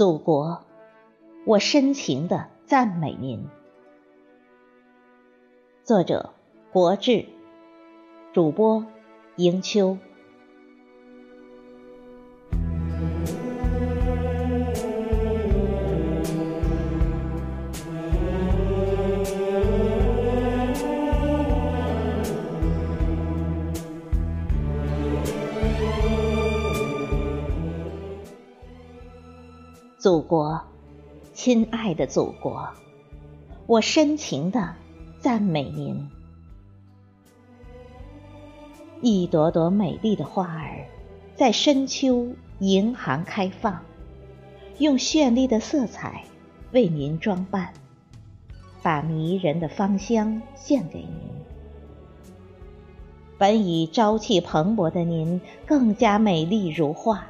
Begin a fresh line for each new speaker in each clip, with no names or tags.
祖国，我深情的赞美您。作者：国志，主播：迎秋。祖国，亲爱的祖国，我深情的赞美您。一朵朵美丽的花儿，在深秋迎寒开放，用绚丽的色彩为您装扮，把迷人的芳香献给您。本已朝气蓬勃的您，更加美丽如画。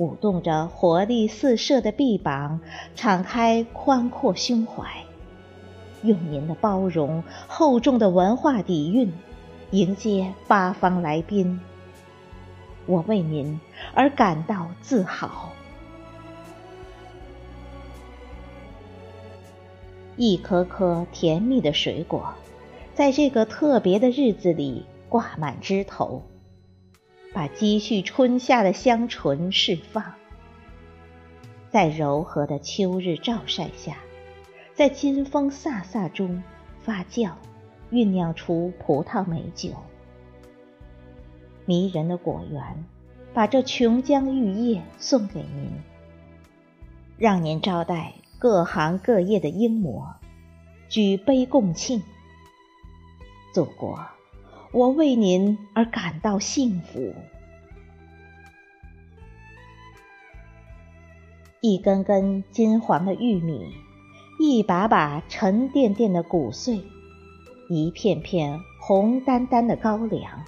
舞动着活力四射的臂膀，敞开宽阔胸怀，用您的包容、厚重的文化底蕴迎接八方来宾。我为您而感到自豪。一颗颗甜蜜的水果，在这个特别的日子里挂满枝头。把积蓄春夏的香醇释放，在柔和的秋日照晒下，在金风飒飒中发酵，酝酿出葡萄美酒。迷人的果园，把这琼浆玉液送给您，让您招待各行各业的英模，举杯共庆。祖国。我为您而感到幸福。一根根金黄的玉米，一把把沉甸甸的谷穗，一片片红丹丹的高粱，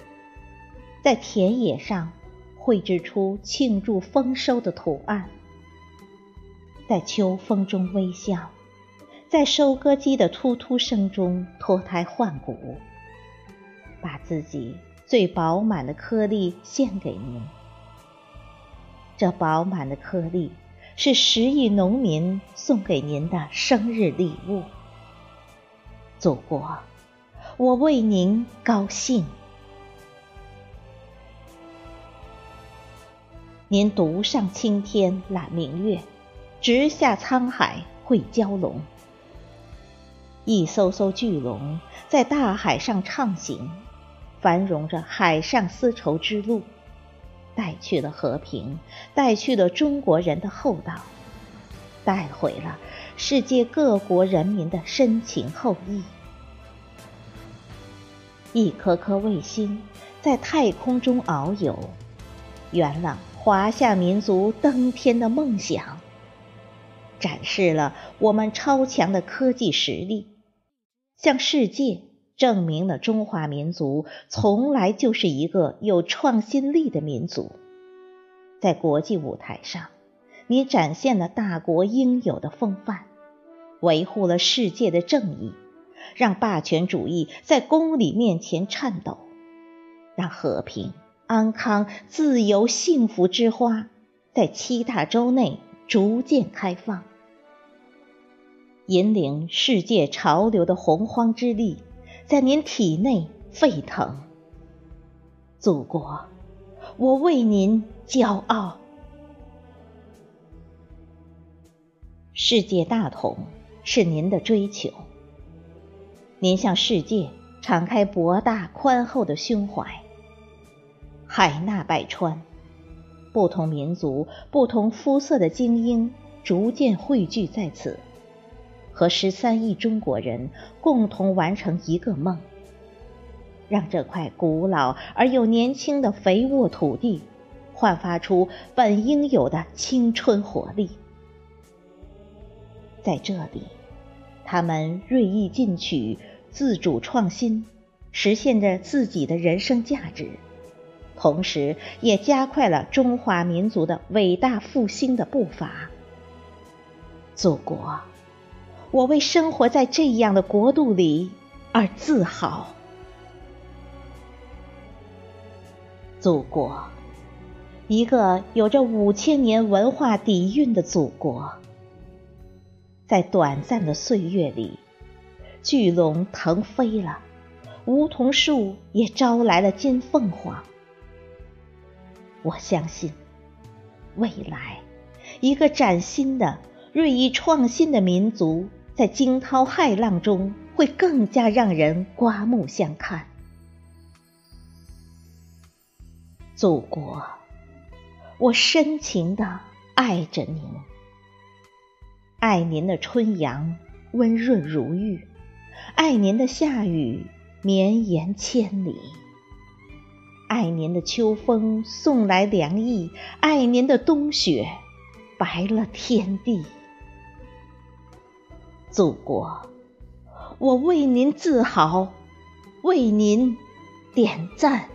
在田野上绘制出庆祝丰收的图案，在秋风中微笑，在收割机的突突声中脱胎换骨。把自己最饱满的颗粒献给您，这饱满的颗粒是十亿农民送给您的生日礼物。祖国，我为您高兴。您独上青天揽明月，直下沧海会蛟龙。一艘艘巨龙在大海上畅行。繁荣着海上丝绸之路，带去了和平，带去了中国人的厚道，带回了世界各国人民的深情厚谊。一颗颗卫星在太空中遨游，圆了华夏民族登天的梦想，展示了我们超强的科技实力，向世界。证明了中华民族从来就是一个有创新力的民族。在国际舞台上，你展现了大国应有的风范，维护了世界的正义，让霸权主义在公理面前颤抖，让和平、安康、自由、幸福之花在七大洲内逐渐开放，引领世界潮流的洪荒之力。在您体内沸腾，祖国，我为您骄傲。世界大同是您的追求，您向世界敞开博大宽厚的胸怀，海纳百川，不同民族、不同肤色的精英逐渐汇聚在此。和十三亿中国人共同完成一个梦，让这块古老而又年轻的肥沃土地焕发出本应有的青春活力。在这里，他们锐意进取、自主创新，实现着自己的人生价值，同时也加快了中华民族的伟大复兴的步伐。祖国。我为生活在这样的国度里而自豪，祖国，一个有着五千年文化底蕴的祖国。在短暂的岁月里，巨龙腾飞了，梧桐树也招来了金凤凰。我相信，未来一个崭新的、锐意创新的民族，在惊涛骇浪中会更加让人刮目相看。祖国，我深情的爱着您，爱您的春阳温润如玉，爱您的夏雨绵延千里，爱您的秋风送来凉意，爱您的冬雪白了天地。祖国，我为您自豪，为您点赞。